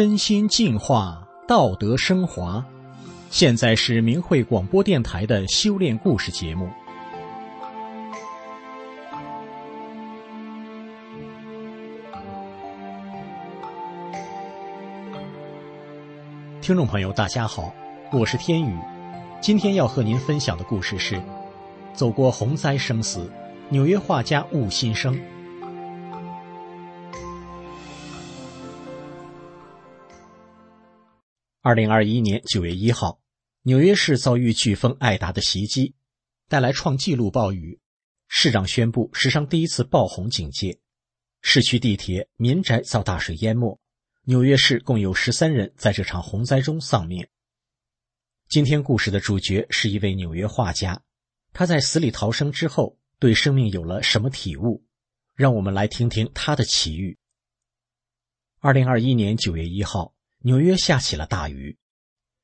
身心净化，道德升华。现在是明慧广播电台的修炼故事节目。听众朋友，大家好，我是天宇。今天要和您分享的故事是：走过洪灾生死，纽约画家悟新生。二零二一年九月一号，纽约市遭遇飓风艾达的袭击，带来创纪录暴雨。市长宣布史上第一次爆洪警戒，市区地铁、民宅遭大水淹没。纽约市共有十三人在这场洪灾中丧命。今天故事的主角是一位纽约画家，他在死里逃生之后，对生命有了什么体悟？让我们来听听他的奇遇。二零二一年九月一号。纽约下起了大雨，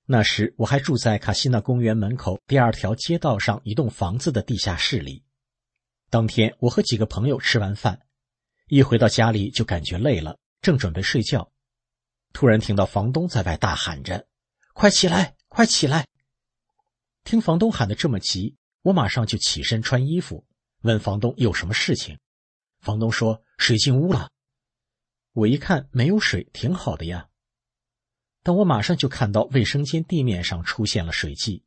那时我还住在卡西纳公园门口第二条街道上一栋房子的地下室里。当天，我和几个朋友吃完饭，一回到家里就感觉累了，正准备睡觉，突然听到房东在外大喊着：“快起来，快起来！”听房东喊的这么急，我马上就起身穿衣服，问房东有什么事情。房东说：“水进屋了。”我一看，没有水，挺好的呀。但我马上就看到卫生间地面上出现了水迹，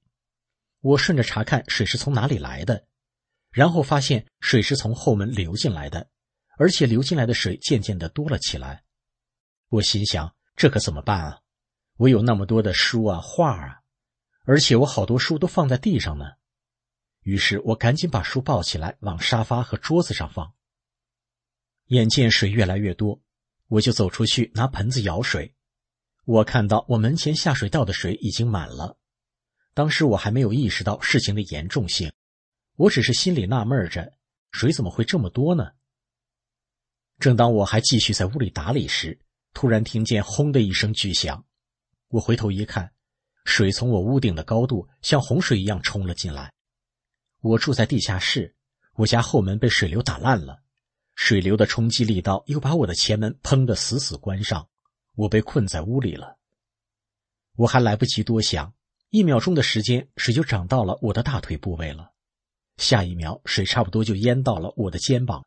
我顺着查看水是从哪里来的，然后发现水是从后门流进来的，而且流进来的水渐渐的多了起来。我心想，这可怎么办啊？我有那么多的书啊、画啊，而且我好多书都放在地上呢。于是我赶紧把书抱起来往沙发和桌子上放。眼见水越来越多，我就走出去拿盆子舀水。我看到我门前下水道的水已经满了，当时我还没有意识到事情的严重性，我只是心里纳闷着，水怎么会这么多呢？正当我还继续在屋里打理时，突然听见“轰”的一声巨响，我回头一看，水从我屋顶的高度像洪水一样冲了进来。我住在地下室，我家后门被水流打烂了，水流的冲击力道又把我的前门砰的死死关上。我被困在屋里了，我还来不及多想，一秒钟的时间，水就涨到了我的大腿部位了。下一秒，水差不多就淹到了我的肩膀。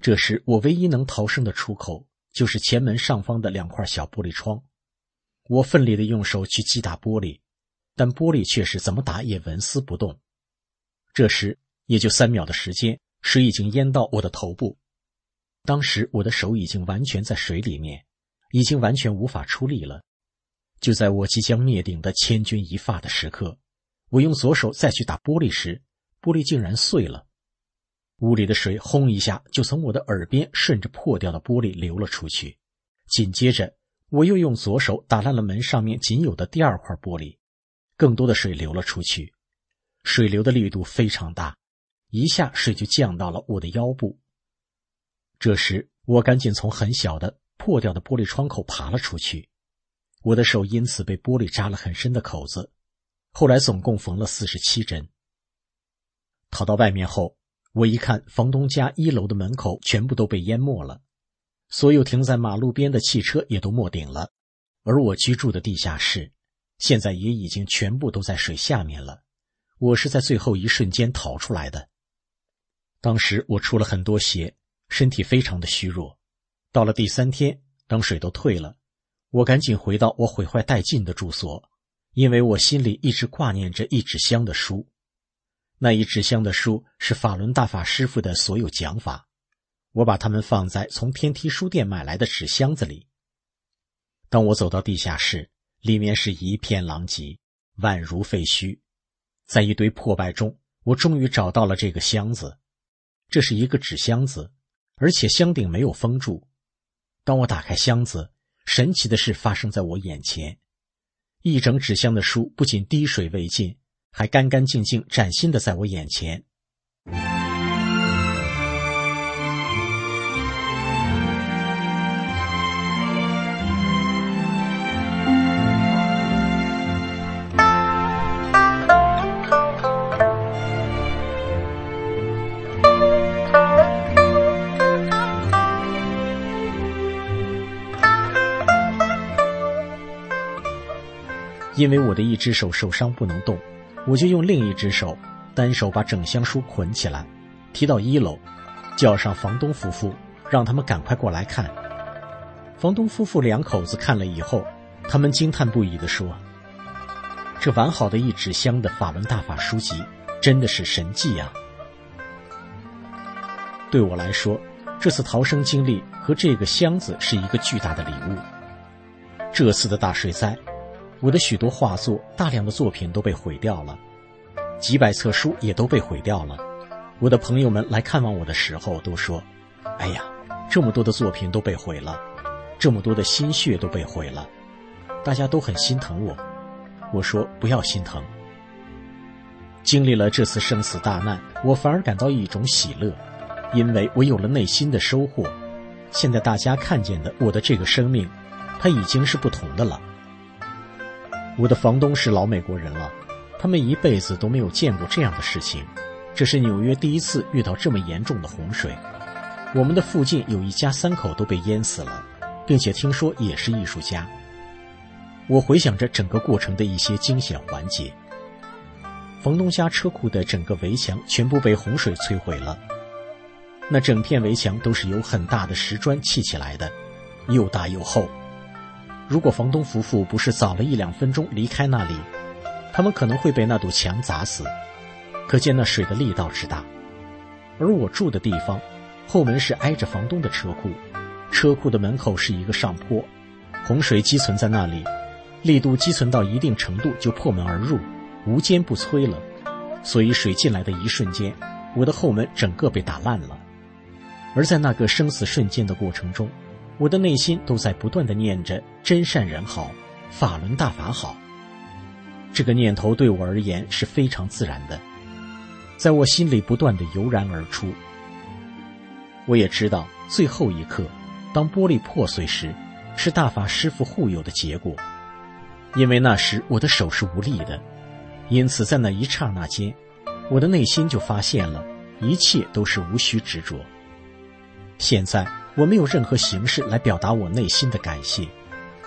这时，我唯一能逃生的出口就是前门上方的两块小玻璃窗。我奋力的用手去击打玻璃，但玻璃却是怎么打也纹丝不动。这时，也就三秒的时间，水已经淹到我的头部。当时，我的手已经完全在水里面。已经完全无法出力了。就在我即将灭顶的千钧一发的时刻，我用左手再去打玻璃时，玻璃竟然碎了。屋里的水轰一下就从我的耳边顺着破掉的玻璃流了出去。紧接着，我又用左手打烂了门上面仅有的第二块玻璃，更多的水流了出去。水流的力度非常大，一下水就降到了我的腰部。这时，我赶紧从很小的。破掉的玻璃窗口爬了出去，我的手因此被玻璃扎了很深的口子，后来总共缝了四十七针。逃到外面后，我一看房东家一楼的门口全部都被淹没了，所有停在马路边的汽车也都没顶了，而我居住的地下室现在也已经全部都在水下面了。我是在最后一瞬间逃出来的，当时我出了很多血，身体非常的虚弱。到了第三天，等水都退了，我赶紧回到我毁坏殆尽的住所，因为我心里一直挂念着一纸箱的书。那一纸箱的书是法轮大法师傅的所有讲法，我把它们放在从天梯书店买来的纸箱子里。当我走到地下室，里面是一片狼藉，宛如废墟。在一堆破败中，我终于找到了这个箱子。这是一个纸箱子，而且箱顶没有封住。当我打开箱子，神奇的事发生在我眼前，一整纸箱的书不仅滴水未进，还干干净净、崭新的在我眼前。因为我的一只手受伤不能动，我就用另一只手单手把整箱书捆起来，提到一楼，叫上房东夫妇，让他们赶快过来看。房东夫妇两口子看了以后，他们惊叹不已地说：“这完好的一纸箱的法文大法书籍，真的是神迹呀！”对我来说，这次逃生经历和这个箱子是一个巨大的礼物。这次的大水灾。我的许多画作、大量的作品都被毁掉了，几百册书也都被毁掉了。我的朋友们来看望我的时候都说：“哎呀，这么多的作品都被毁了，这么多的心血都被毁了。”大家都很心疼我。我说：“不要心疼。”经历了这次生死大难，我反而感到一种喜乐，因为我有了内心的收获。现在大家看见的我的这个生命，它已经是不同的了。我的房东是老美国人了，他们一辈子都没有见过这样的事情，这是纽约第一次遇到这么严重的洪水。我们的附近有一家三口都被淹死了，并且听说也是艺术家。我回想着整个过程的一些惊险环节。房东家车库的整个围墙全部被洪水摧毁了，那整片围墙都是由很大的石砖砌起来的，又大又厚。如果房东夫妇不是早了一两分钟离开那里，他们可能会被那堵墙砸死。可见那水的力道之大。而我住的地方，后门是挨着房东的车库，车库的门口是一个上坡，洪水积存在那里，力度积存到一定程度就破门而入，无坚不摧了。所以水进来的一瞬间，我的后门整个被打烂了。而在那个生死瞬间的过程中。我的内心都在不断的念着“真善人好，法轮大法好”。这个念头对我而言是非常自然的，在我心里不断的油然而出。我也知道，最后一刻，当玻璃破碎时，是大法师傅护佑的结果，因为那时我的手是无力的，因此在那一刹那间，我的内心就发现了，一切都是无需执着。现在。我没有任何形式来表达我内心的感谢，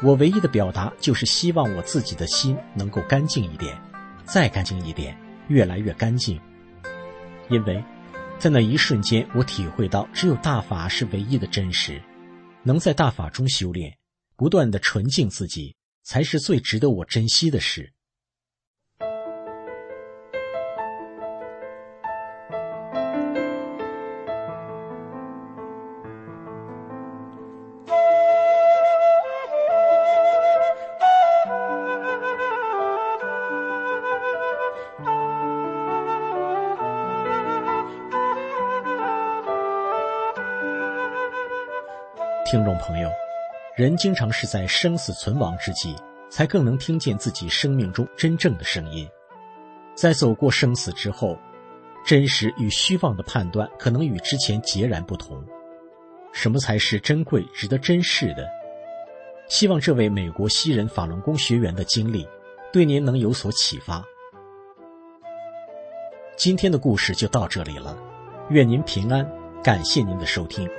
我唯一的表达就是希望我自己的心能够干净一点，再干净一点，越来越干净。因为，在那一瞬间，我体会到只有大法是唯一的真实，能在大法中修炼，不断的纯净自己，才是最值得我珍惜的事。听众朋友，人经常是在生死存亡之际，才更能听见自己生命中真正的声音。在走过生死之后，真实与虚妄的判断可能与之前截然不同。什么才是珍贵、值得珍视的？希望这位美国西人法轮功学员的经历，对您能有所启发。今天的故事就到这里了，愿您平安，感谢您的收听。